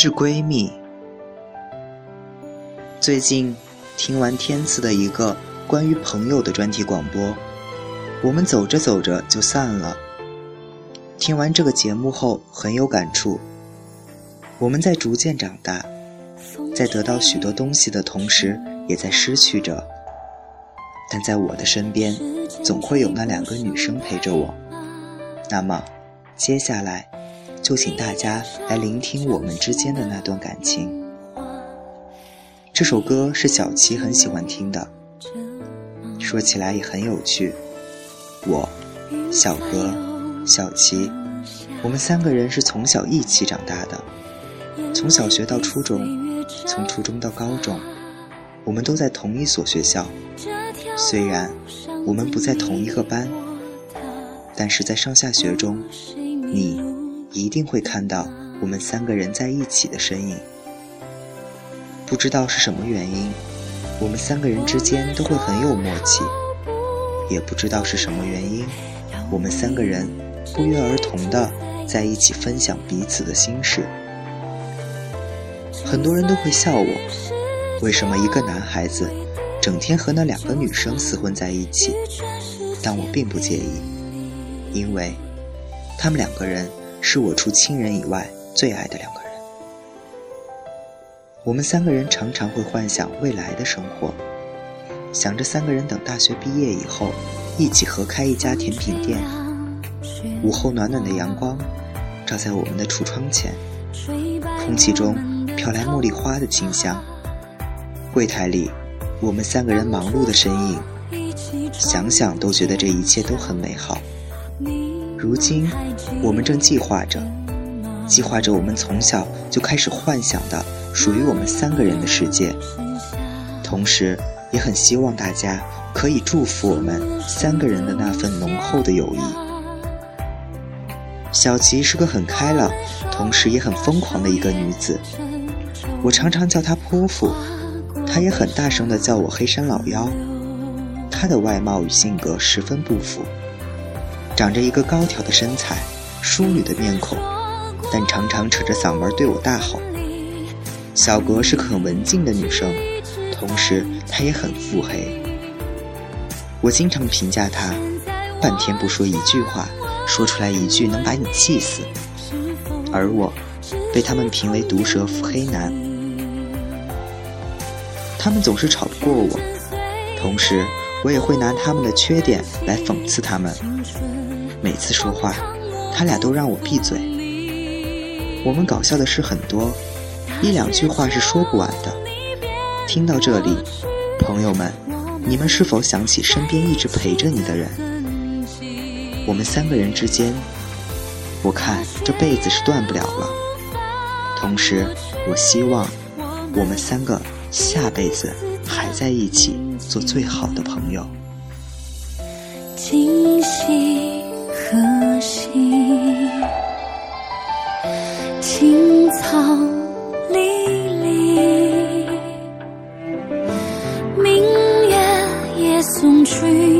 致闺蜜。最近听完天赐的一个关于朋友的专题广播，我们走着走着就散了。听完这个节目后很有感触。我们在逐渐长大，在得到许多东西的同时，也在失去着。但在我的身边，总会有那两个女生陪着我。那么，接下来，就请大家来聆听我们之间的那段感情。这首歌是小七很喜欢听的，说起来也很有趣。我，小何，小齐，我们三个人是从小一起长大的。从小学到初中，从初中到高中，我们都在同一所学校。虽然我们不在同一个班，但是在上下学中，你一定会看到我们三个人在一起的身影。不知道是什么原因，我们三个人之间都会很有默契。也不知道是什么原因，我们三个人不约而同的在一起分享彼此的心事。很多人都会笑我，为什么一个男孩子整天和那两个女生厮混在一起？但我并不介意，因为他们两个人是我除亲人以外最爱的两个人。我们三个人常常会幻想未来的生活，想着三个人等大学毕业以后，一起合开一家甜品店。午后暖暖的阳光照在我们的橱窗前，空气中。飘来茉莉花的清香，柜台里，我们三个人忙碌的身影，想想都觉得这一切都很美好。如今，我们正计划着，计划着我们从小就开始幻想的属于我们三个人的世界，同时也很希望大家可以祝福我们三个人的那份浓厚的友谊。小琪是个很开朗，同时也很疯狂的一个女子。我常常叫她泼妇，她也很大声的叫我黑山老妖。她的外貌与性格十分不符，长着一个高挑的身材，淑女的面孔，但常常扯着嗓门对我大吼。小格是个很文静的女生，同时她也很腹黑。我经常评价她，半天不说一句话，说出来一句能把你气死。而我，被他们评为毒舌腹黑男。他们总是吵不过我，同时我也会拿他们的缺点来讽刺他们。每次说话，他俩都让我闭嘴。我们搞笑的事很多，一两句话是说不完的。听到这里，朋友们，你们是否想起身边一直陪着你的人？我们三个人之间，我看这辈子是断不了了。同时，我希望我们三个下辈子还在一起，做最好的朋友。今夕何夕？青草离离，明月夜送君。